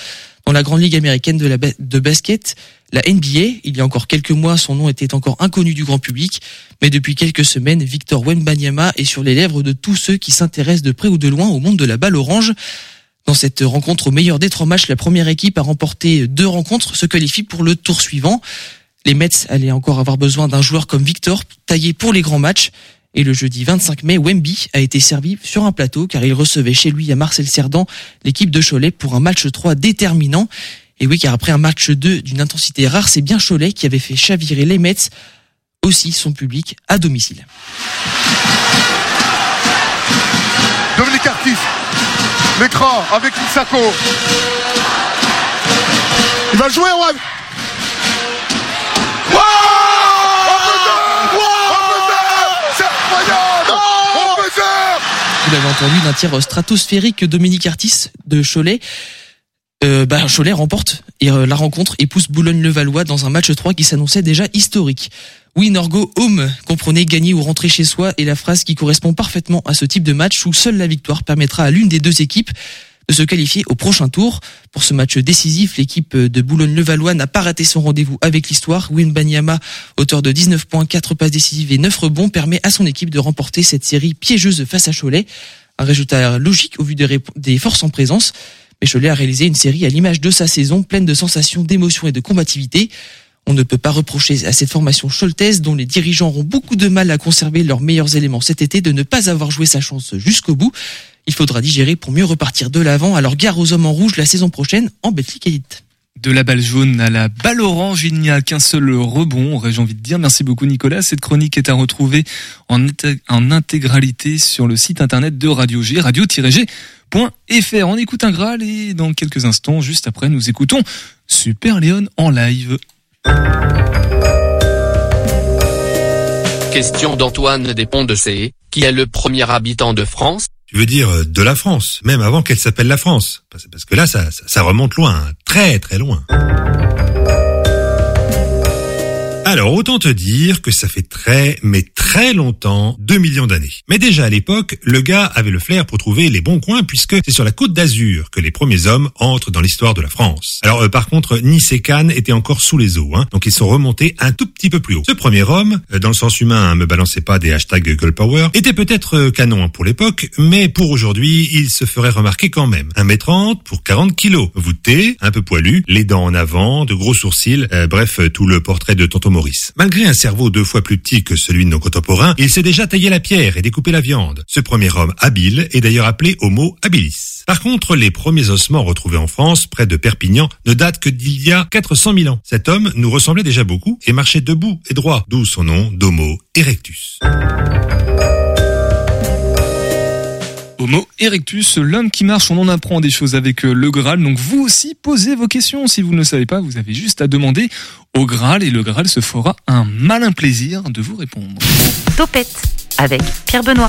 dans la grande ligue américaine de basket, la NBA. Il y a encore quelques mois, son nom était encore inconnu du grand public. Mais depuis quelques semaines, Victor Wembanyama est sur les lèvres de tous ceux qui s'intéressent de près ou de loin au monde de la balle orange. Dans cette rencontre au meilleur des trois matchs, la première équipe a remporté deux rencontres, se qualifie pour le tour suivant. Les Mets allaient encore avoir besoin d'un joueur comme Victor, taillé pour les grands matchs. Et le jeudi 25 mai, Wemby a été servi sur un plateau car il recevait chez lui à Marcel Cerdan l'équipe de Cholet pour un match 3 déterminant. Et oui, car après un match 2 d'une intensité rare, c'est bien Cholet qui avait fait chavirer les Mets, aussi son public à domicile. Dominique Artis, l'écran avec Misako. Il va jouer, ouais. Faire Vous l'avez entendu d'un tir stratosphérique Dominique Artis de Cholet. Euh, bah, Cholet remporte euh, la rencontre et pousse Boulogne-le-Valois dans un match 3 qui s'annonçait déjà historique. Oui, Norgo Home comprenait gagner ou rentrer chez soi et la phrase qui correspond parfaitement à ce type de match où seule la victoire permettra à l'une des deux équipes de se qualifier au prochain tour. Pour ce match décisif, l'équipe de Boulogne-le-Valois n'a pas raté son rendez-vous avec l'histoire. Win Banyama, auteur de 19 points, 4 passes décisives et 9 rebonds, permet à son équipe de remporter cette série piégeuse face à Cholet. Un résultat logique au vu des forces en présence. Mais Cholet a réalisé une série à l'image de sa saison, pleine de sensations, d'émotions et de combativité. On ne peut pas reprocher à cette formation choltaise, dont les dirigeants auront beaucoup de mal à conserver leurs meilleurs éléments cet été, de ne pas avoir joué sa chance jusqu'au bout. Il faudra digérer pour mieux repartir de l'avant. Alors gare aux hommes en rouge la saison prochaine en Betclic Elite. De la balle jaune à la balle orange, il n'y a qu'un seul rebond, aurais-je envie de dire. Merci beaucoup Nicolas. Cette chronique est à retrouver en, inté- en intégralité sur le site internet de Radio G, radio-g.fr. On écoute un Graal et dans quelques instants, juste après, nous écoutons Super Léon en live. Question d'Antoine Despont de C, qui est le premier habitant de France tu veux dire euh, de la France, même avant qu'elle s'appelle la France. Parce que là, ça remonte loin, hein, très très loin. Alors autant te dire que ça fait très mais très longtemps, 2 millions d'années. Mais déjà à l'époque, le gars avait le flair pour trouver les bons coins puisque c'est sur la côte d'Azur que les premiers hommes entrent dans l'histoire de la France. Alors euh, par contre, Nice et Cannes étaient encore sous les eaux, hein, donc ils sont remontés un tout petit peu plus haut. Ce premier homme, euh, dans le sens humain, hein, me balancez pas des hashtags girl power, était peut-être euh, canon hein, pour l'époque, mais pour aujourd'hui, il se ferait remarquer quand même. 1m30 pour 40 kilos, voûté, un peu poilu, les dents en avant, de gros sourcils, euh, bref, tout le portrait de Tonton. Malgré un cerveau deux fois plus petit que celui de nos contemporains, il s'est déjà taillé la pierre et découpé la viande. Ce premier homme habile est d'ailleurs appelé Homo habilis. Par contre, les premiers ossements retrouvés en France, près de Perpignan, ne datent que d'il y a 400 000 ans. Cet homme nous ressemblait déjà beaucoup et marchait debout et droit, d'où son nom d'Homo erectus. Homo erectus, l'homme qui marche, on en apprend des choses avec euh, le Graal. Donc vous aussi, posez vos questions. Si vous ne le savez pas, vous avez juste à demander au Graal et le Graal se fera un malin plaisir de vous répondre. Topette avec Pierre Benoît.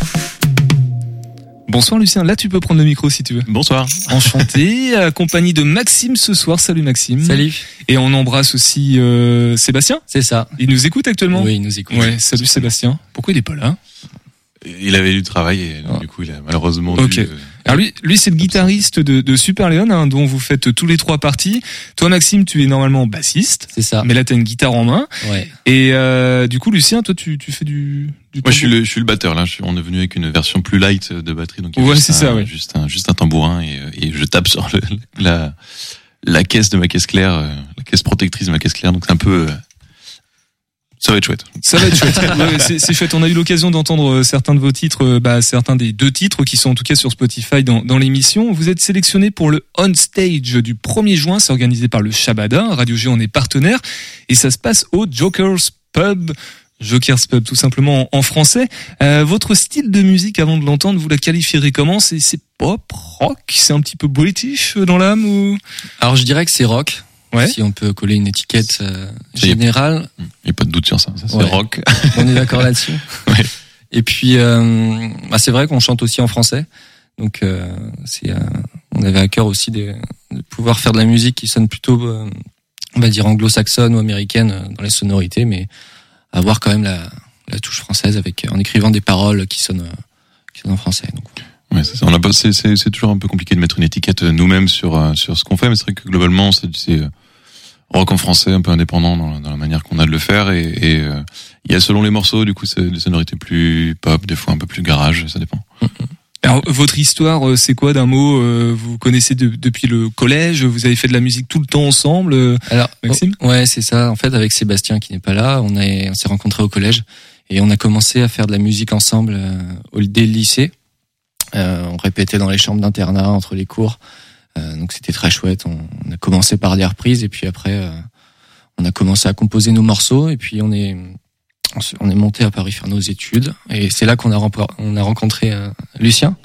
Bonsoir Lucien, là tu peux prendre le micro si tu veux. Bonsoir. Enchanté, accompagné de Maxime ce soir. Salut Maxime. Salut. Et on embrasse aussi euh, Sébastien. C'est ça. Il nous écoute actuellement Oui, il nous écoute. Ouais, salut Sébastien. Pourquoi il est pas là? Il avait du travail et du coup, il a malheureusement Ok. dû, euh, Alors lui, lui c'est le guitariste de, de Super Leon, hein, dont vous faites tous les trois parties. Toi, Maxime, tu es normalement bassiste. C'est ça. Mais là, tu as une guitare en main. Ouais. Et euh, du coup, Lucien, toi, tu, tu fais du. du Moi, je suis le, je suis le batteur. Là, je suis, on est venu avec une version plus light de batterie, donc il y a Ouais, juste c'est un- ça, ouais. juste un, juste un tambourin et, euh, et je tape sur le, la, la caisse de ma caisse claire, euh, la caisse protectrice de ma caisse claire. Donc c'est un peu, euh, ça va être chouette. Ça va être chouette. Ouais, c'est c'est chouette. On a eu l'occasion d'entendre euh, certains de vos titres, euh, bah, certains des deux titres qui sont en tout cas sur Spotify dans, dans l'émission. Vous êtes sélectionné pour le On Stage du 1er juin. C'est organisé par le Shabada. Radio G, on est partenaire. Et ça se passe au Joker's Pub. Joker's Pub, tout simplement en en français. Euh, votre style de musique, avant de l'entendre, vous la qualifierez comment? C'est c'est pop, rock? C'est un petit peu british euh, dans l'âme ou? Alors je dirais que c'est rock. Ouais. Si on peut coller une étiquette euh, générale. Il n'y a pas de doute sur ça. Ça c'est Ouais. rock. On est d'accord là-dessus. Et puis, euh, bah, c'est vrai qu'on chante aussi en français. Donc, euh, c'est, on avait à cœur aussi de, de pouvoir faire de la musique qui sonne plutôt, on va dire anglo-saxonne ou américaine dans les sonorités, mais avoir quand même la, la touche française avec en écrivant des paroles qui sonnent, qui sonnent en français. Donc, Ouais, c'est ça. On a c'est, c'est, toujours un peu compliqué de mettre une étiquette nous-mêmes sur sur ce qu'on fait, mais c'est vrai que globalement, c'est, rock en français, un peu indépendant dans, la- dans la manière qu'on a de le faire, et, et euh, il y a selon les morceaux, du coup, c'est des sonorités plus pop, des fois un peu plus garage, ça dépend. Alors, votre histoire, euh, c'est quoi d'un mot euh, Vous connaissez de- depuis le collège Vous avez fait de la musique tout le temps ensemble euh, Alors, Maxime? oh, ouais, c'est ça. En fait, avec Sébastien qui n'est pas là, on, est, on s'est rencontrés au collège et on a commencé à faire de la musique ensemble euh, au dès le lycée. Euh, on répétait dans les chambres d'internat entre les cours, Euh, donc c'était très chouette. On, on a commencé par des reprises et puis après, euh, on a commencé à composer nos morceaux et puis on est on est monté à Paris faire nos études et c'est là qu'on a on a rencontré euh, Lucien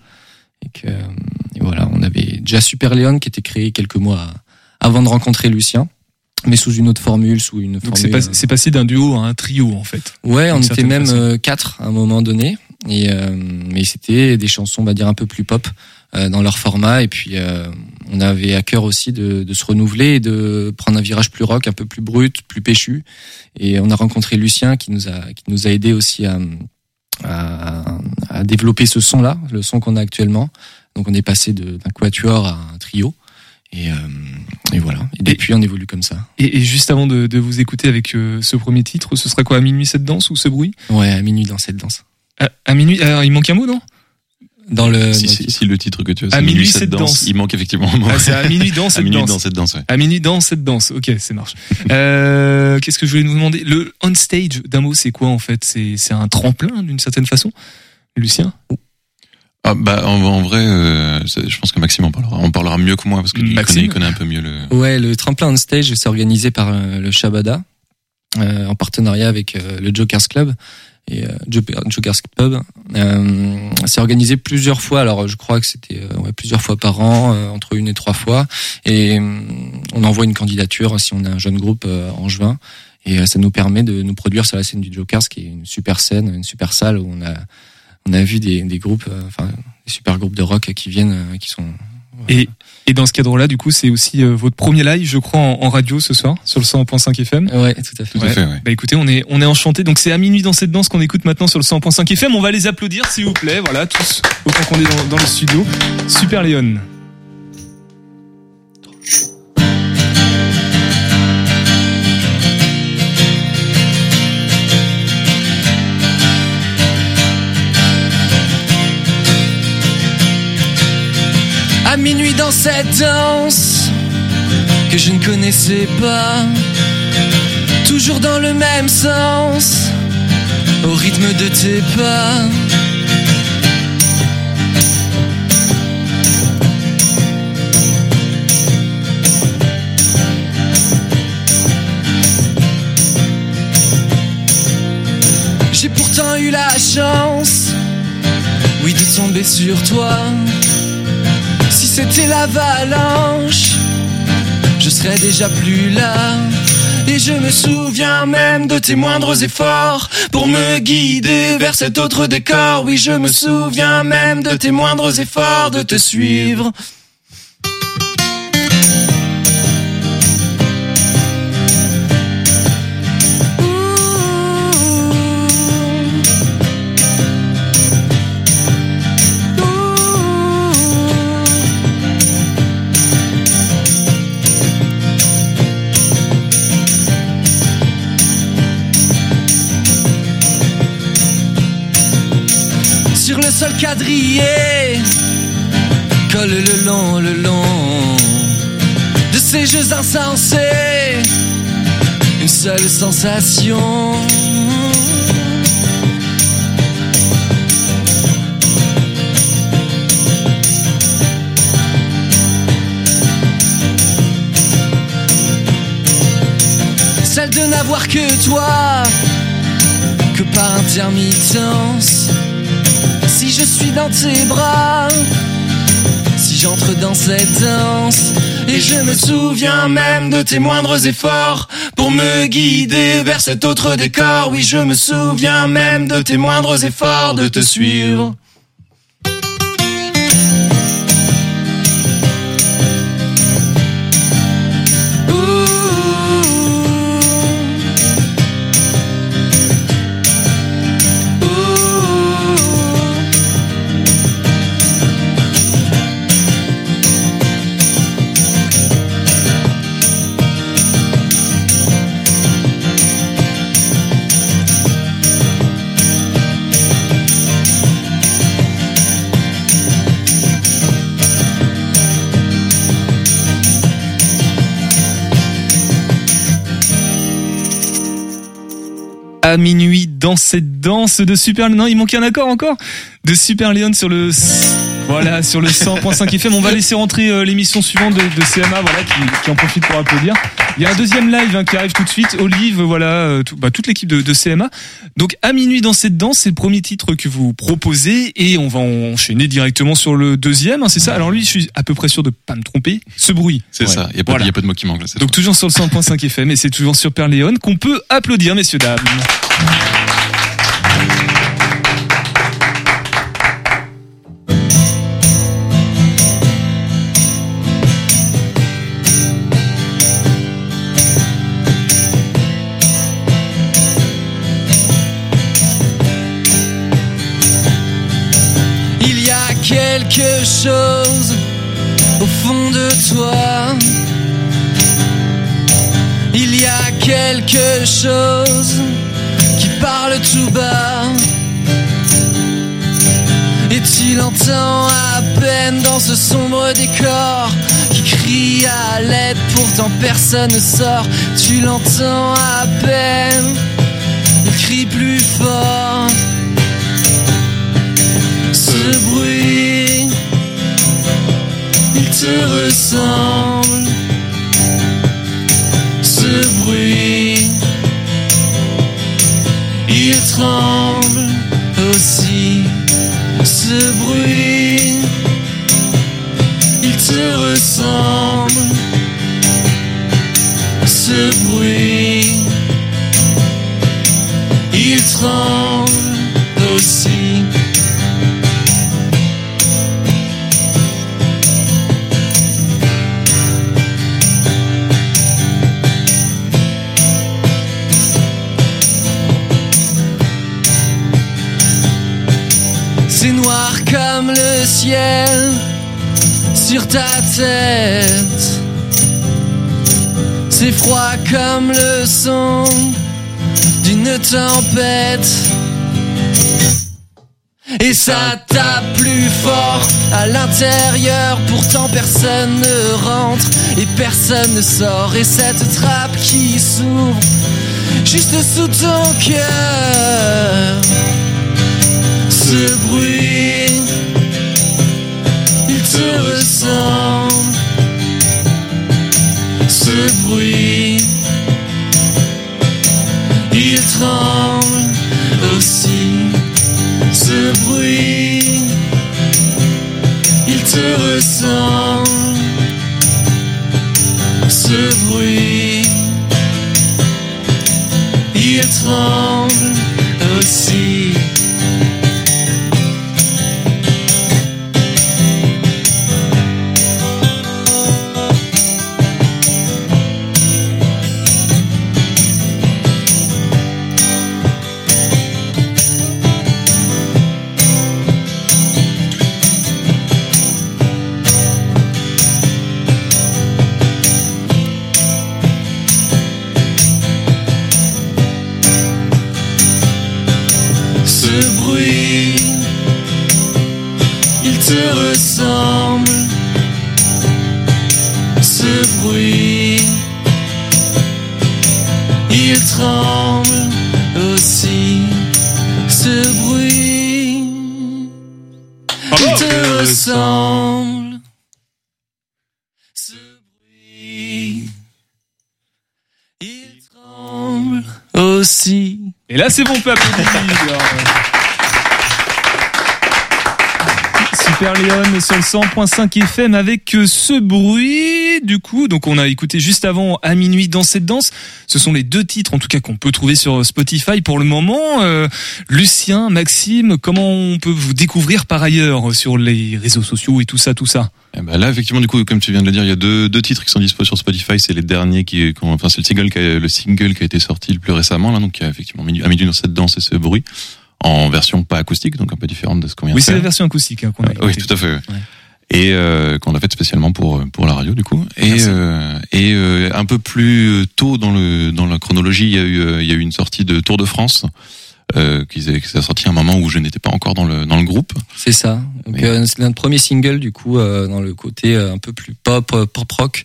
et que et voilà, on avait déjà Super Léon qui était créé quelques mois avant de rencontrer Lucien, mais sous une autre formule, sous une Donc c'est pas- passé d'un duo à un trio en fait. Ouais, on était même façon. euh, quatre à un moment donné, et euh, mais c'était des chansons, on va dire un peu plus pop euh, dans leur format, et puis euh, on avait à cœur aussi de, de se renouveler et de prendre un virage plus rock, un peu plus brut, plus péchu. Et on a rencontré Lucien qui nous a qui nous a aidé aussi à à, à développer ce son-là, le son qu'on a actuellement. Donc on est passé d'un quatuor à un trio. Et, euh, et voilà. Et depuis, on évolue comme ça. Et, et juste avant de, de vous écouter avec euh, ce premier titre, ce sera quoi à minuit cette danse ou ce bruit? Ouais, à minuit dans cette danse. à, à minuit, alors, il manque un mot non? Dans le Si, si, si le titre que tu as, À minuit, cette cette danse. il manque effectivement. Ah, c'est à minuit dans À cette minuit danse. dans cette danse, ouais. À minuit dans cette danse. Ok, ça marche. Euh, Qu'est-ce que je voulais nous demander? Le on stage d'un mot, c'est quoi en fait? C'est c'est un tremplin d'une certaine façon? Lucien? Ah, bah, en, en vrai, euh, je pense que Maxime en parlera, on parlera mieux que moi parce qu'il Maxime connaît, il connaît un peu mieux le. Ouais, le tremplin on stage, c'est organisé par euh, le Shabada, euh, en partenariat avec euh, le Jokers Club et euh, Jo- Jokers Pub. Euh, c'est organisé plusieurs fois. Alors, je crois que c'était euh, ouais, plusieurs fois par an, entre une et trois fois. Et on envoie une candidature si on a un jeune groupe en juin. Et ça nous permet de nous produire sur la scène du Jokers, qui est une super scène, une super salle où on a on a vu des, des groupes, enfin des super groupes de rock qui viennent, qui sont Et, et dans ce cadre-là, du coup, c'est aussi euh, votre premier live, je crois, en, en radio ce soir, sur le 100.5 FM. Ouais, tout à fait. Tout à fait, ouais. Bah écoutez, on est, on est enchanté. Donc c'est à minuit dans cette danse qu'on écoute maintenant sur le 100.5 FM. On va les applaudir, s'il vous plaît. Voilà, tous, autant qu'on est dans, dans le studio. Super Léon. Dans cette danse que je ne connaissais pas, toujours dans le même sens, au rythme de tes pas. J'ai pourtant eu la chance, oui, de tomber sur toi. C'était l'avalanche, je serais déjà plus là. Et je me souviens même de tes moindres efforts pour me guider vers cet autre décor. Oui, je me souviens même de tes moindres efforts de te suivre. Sol quadrillé colle le long, le long de ces jeux insensés. Une seule sensation. Celle de n'avoir que toi, que par intermittence si je suis dans tes bras, si j'entre dans cette danse, et je me souviens même de tes moindres efforts pour me guider vers cet autre décor. Oui, je me souviens même de tes moindres efforts de te suivre. À minuit dans cette danse de Super Non, il manquait un accord encore de Super Léon sur le voilà sur le 100.5 FM. On va laisser rentrer euh, l'émission suivante de, de CMA, voilà qui, qui en profite pour applaudir. Il y a un deuxième live hein, qui arrive tout de suite. Olive, voilà euh, tout- bah, toute l'équipe de, de CMA. Donc à minuit dans cette danse, c'est le premier titre que vous proposez et on va enchaîner directement sur le deuxième. hein, c'est ça? Alors lui, je suis à peu près sûr de pas me tromper. Ce bruit. C'est ça. Il y a Voilà. a pas de mots qui manquent là. c'est Donc toujours sur le 100.5 FM et c'est toujours sur Super Léon qu'on peut applaudir, messieurs dames. Quelque chose au fond de toi. Il y a quelque chose qui parle tout bas. Et tu l'entends à peine dans ce sombre décor qui crie à l'aide, pourtant personne ne sort. Tu l'entends à peine, il crie plus fort. Ce bruit, te ressemble. Ce bruit, il tremble aussi. Ce bruit, il te ressemble. Froid comme le son d'une tempête. Et ça tape plus fort à l'intérieur, pourtant personne ne rentre et personne ne sort. Et cette trappe qui s'ouvre juste sous ton cœur, ce bruit, il te ressemble. Ce bruit, il tremble aussi. Ce bruit, il te ressemble. Ce bruit, il tremble Et là, c'est bon, on peut applaudir. Super Léon sur le 100.5 FM avec euh, ce bruit. Du coup donc on a écouté juste avant à minuit dans cette danse. Ce sont les deux titres en tout cas qu'on peut trouver sur Spotify pour le moment. Euh, Lucien Maxime comment on peut vous découvrir par ailleurs sur les réseaux sociaux et tout ça tout ça? Ben là, effectivement, du coup, comme tu viens de le dire, il y a deux, deux titres qui sont dispo sur Spotify. C'est les derniers qui, enfin, c'est le single, qui a, le single qui a été sorti le plus récemment, là, donc, il y a effectivement à minuit dans cette danse et ce bruit, en version pas acoustique, donc un peu différente de ce qu'on vient oui de c'est faire. la version acoustique hein, qu'on a oui, tout à fait. ouais. Et euh, qu'on a fait spécialement pour pour la radio du coup. Et euh, et euh, un peu plus tôt dans le dans la chronologie, il y a eu euh, il y a eu une sortie de Tour de France euh, qui s'est sorti à un moment où je n'étais pas encore dans le dans le groupe. C'est ça. Euh, c'est notre premier single du coup euh, dans le côté euh, un peu plus pop, euh, pop rock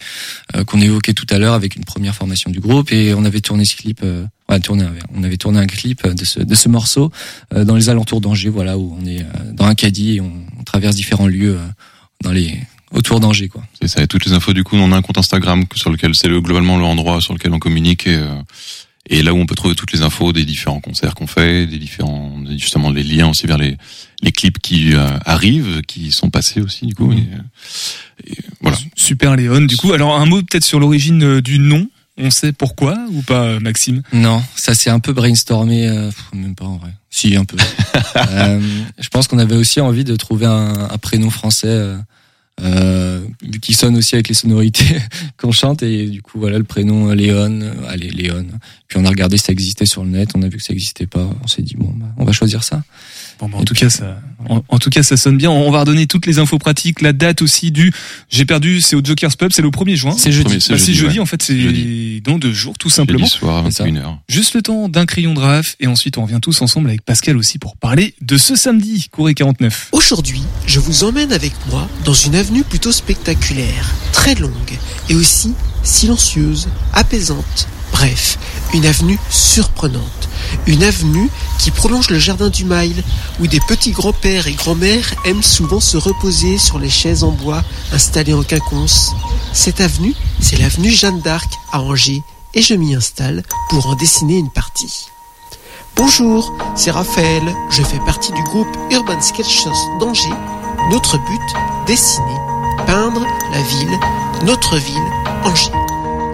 euh, qu'on évoquait tout à l'heure avec une première formation du groupe et on avait tourné ce clip. euh, ouais, tourné, un- on avait tourné un clip de ce de ce morceau euh, dans les alentours d'Angers, voilà où on est euh, dans un caddie et on, on traverse différents lieux euh, dans les autour d'Angers quoi. C'est ça. Et toutes les infos du coup, on a un compte Instagram sur lequel c'est le globalement l'endroit sur lequel on communique et euh, et là où on peut trouver toutes les infos des différents concerts qu'on fait, des différents justement les liens aussi vers les les clips qui euh, arrivent, qui sont passés aussi du coup. Et, euh, et voilà. Super Léon du coup alors un mot peut-être sur l'origine euh, du nom on sait pourquoi ou pas Maxime? Non, ça c'est un peu brainstormé, euh, même pas en vrai. Si un peu. Euh, je pense qu'on avait aussi envie de trouver un, un prénom français euh, qu'il sonne aussi avec les sonorités qu'on chante et du coup voilà le prénom euh, Léon, euh, allez Léon. Puis on a regardé si ça existait sur le net, on a vu que ça existait pas, on s'est dit bon bah, on va choisir ça. Bon, bah, en tout cas, ça, en, en tout cas, ça sonne bien. On va redonner toutes les infos pratiques, la date aussi du. J'ai perdu. C'est au Joker's Pub. C'est le 1er juin. C'est jeudi. Bah, c'est jeudi, jeudi. ouais. En fait, c'est dans deux jours, tout simplement. Jeudi soir à C'est ça. 21h. Juste le temps d'un crayon de raf et ensuite on revient tous ensemble avec Pascal aussi pour parler de ce samedi, Couré 49. Aujourd'hui, je vous emmène avec moi dans une avenue plutôt spectaculaire, très longue et aussi silencieuse, apaisante. Bref, une avenue surprenante. Une avenue qui prolonge le jardin du Mail, où des petits grands-pères et grands-mères aiment souvent se reposer sur les chaises en bois installées en quinconce. Cette avenue, c'est l'avenue Jeanne d'Arc à Angers, et je m'y installe pour en dessiner une partie. Bonjour, c'est Raphaël. Je fais partie du groupe Urban Sketchers d'Angers. Notre but, dessiner, peindre la ville, notre ville, Angers.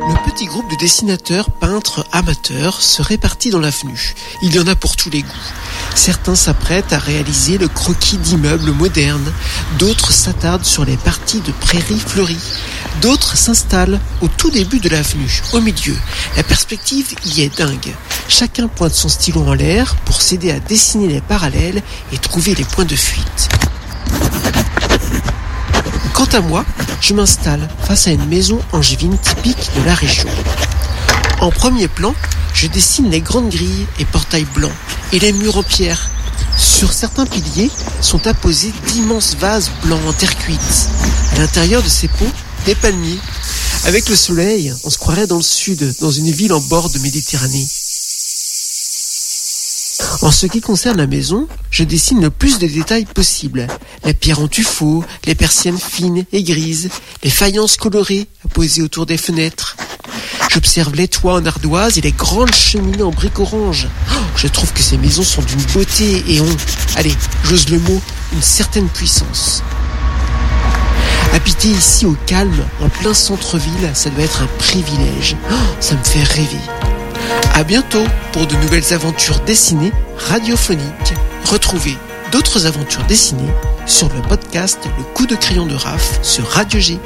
Le petit groupe de dessinateurs, peintres, amateurs se répartit dans l'avenue. Il y en a pour tous les goûts. Certains s'apprêtent à réaliser le croquis d'immeubles modernes, d'autres s'attardent sur les parties de prairies fleuries, d'autres s'installent au tout début de l'avenue, au milieu. La perspective y est dingue. Chacun pointe son stylo en l'air pour s'aider à dessiner les parallèles et trouver les points de fuite. Quant à moi, je m'installe face à une maison angevine typique de la région. En premier plan, je dessine les grandes grilles et portails blancs et les murs en pierre. Sur certains piliers sont apposés d'immenses vases blancs en terre cuite. À l'intérieur de ces pots, des palmiers. Avec le soleil, on se croirait dans le sud, dans une ville en bord de Méditerranée. En ce qui concerne la maison, je dessine le plus de détails possible. La pierre en tuffeau, les persiennes fines et grises, les faïences colorées apposées autour des fenêtres. J'observe les toits en ardoise et les grandes cheminées en briques orange. Oh, je trouve que ces maisons sont d'une beauté et ont, allez, j'ose le mot, une certaine puissance. Habiter ici au calme, en plein centre-ville, ça doit être un privilège. Oh, ça me fait rêver. À bientôt pour de nouvelles aventures dessinées radiophoniques. Retrouvez d'autres aventures dessinées sur le podcast Le coup de crayon de Raph sur Radio G.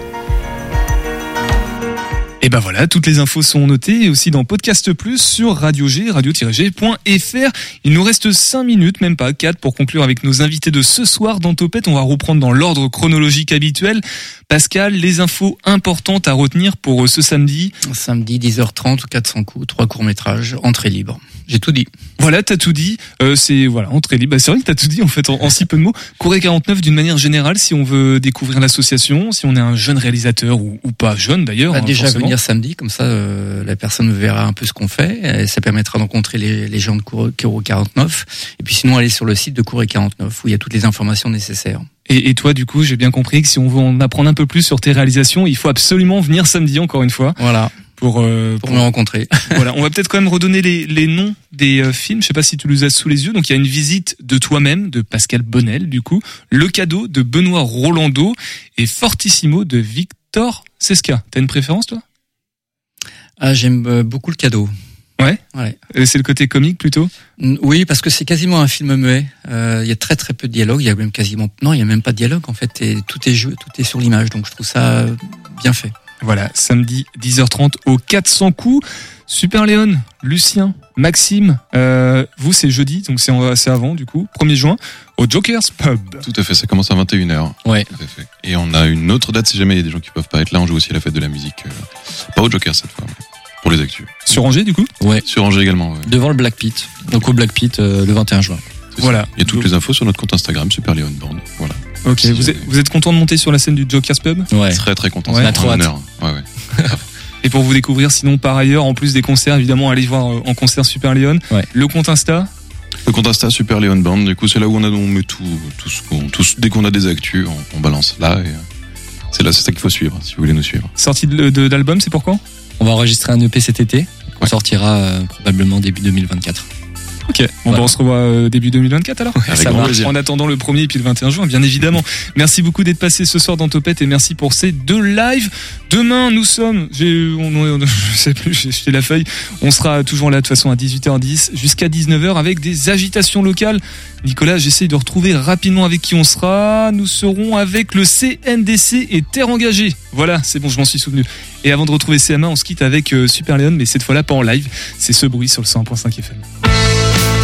Et ben voilà, toutes les infos sont notées et aussi dans Podcast Plus sur Radio G, radio-g.fr. Il nous reste 5 minutes, même pas 4, pour conclure avec nos invités de ce soir dans Topette. On va reprendre dans l'ordre chronologique habituel. Pascal, les infos importantes à retenir pour euh, ce samedi? Samedi 10h30, 400 coups, trois courts-métrages, entrée libre. J'ai tout dit. Voilà, t'as tout dit. Euh, c'est voilà, entrée libre. Bah, c'est vrai que t'as tout dit en fait en, en si peu de mots. Corée 49 d'une manière générale, si on veut découvrir l'association, si on est un jeune réalisateur ou, ou pas jeune d'ailleurs. Bah, hein, déjà forcément. venir samedi, comme ça euh, la personne verra un peu ce qu'on fait. Et ça permettra de rencontrer les, les gens de Cour 49. Et puis sinon aller sur le site de Couré 49 où il y a toutes les informations nécessaires. Et, et toi, du coup, j'ai bien compris que si on veut en apprendre un peu plus sur tes réalisations, il faut absolument venir samedi encore une fois. Voilà. Pour, euh, Pour me rencontrer. voilà, on va peut-être quand même redonner les, les noms des euh, films. Je sais pas si tu les as sous les yeux. Donc il y a une visite de toi-même de Pascal Bonnel, du coup, Le cadeau de Benoît Rolando et Fortissimo de Victor Sesca. T'as une préférence toi? Ah, j'aime euh, beaucoup le cadeau. Ouais? Ouais. Euh, C'est le côté comique plutôt? Oui, parce que c'est quasiment un film muet. Euh, Il y a très très peu de dialogue. Il y a même quasiment non, il y a même pas de dialogue en fait. Et tout est joué, tout est sur l'image. Donc je trouve ça bien fait. Voilà, samedi 10h30 au 400 coups. Super Léon, Lucien, Maxime, euh, vous c'est jeudi, donc c'est avant du coup, 1er juin, au Joker's Pub. Tout à fait, ça commence à 21h. Ouais. Tout à fait. Et on a une autre date si jamais il y a des gens qui peuvent pas être là. On joue aussi à la fête de la musique. euh, pas au Joker cette fois, mais pour les actus. Sur Angers du coup Ouais. Sur Angers également. ouais. Devant le Black Pit. Donc au Black Pit euh, le 21 juin. Voilà. Il y a toutes les infos sur notre compte Instagram, Super Léon Band. Voilà. Ok, vous êtes, vous êtes content de monter sur la scène du Joker's Pub? Ouais. Très très content. Ouais. c'est On a trop un hâte. honneur. Ouais, ouais. Et pour vous découvrir, sinon par ailleurs, en plus des concerts, évidemment, allez voir euh, en concert Super Léon. Ouais. Le compte Insta? Le compte Insta Super Léon Band. Du coup, c'est là où on a on met tout, tout ce qu'on, tout ce- dès qu'on a des actus, on, on balance là. Et, euh, c'est là, c'est ça qu'il faut suivre si vous voulez nous suivre. Sortie de- de- d'album, c'est pour quand? On va enregistrer un EP cet été. On sortira euh, probablement début 2024. Ok, bon, Voilà. bah, on se revoit euh, début 2024 alors. Avec Ça grand plaisir. En attendant le 1er et puis le 21 juin, bien évidemment. Merci beaucoup d'être passé ce soir dans Topette et merci pour ces deux lives. Demain, nous sommes, j'ai, on, on- je sais plus, j'ai jeté la feuille. On sera toujours là de toute façon à 18h10 jusqu'à 19h avec des agitations locales. Nicolas, j'essaye de retrouver rapidement avec qui on sera. Nous serons avec le CNDC et Terre Engagée. Voilà, c'est bon, je m'en suis souvenu. Et avant de retrouver CMA, on se quitte avec euh, Super Léon, mais cette fois-là pas en live. C'est ce bruit sur le 101.5 FM.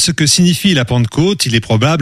Ce que signifie la Pentecôte, il est probable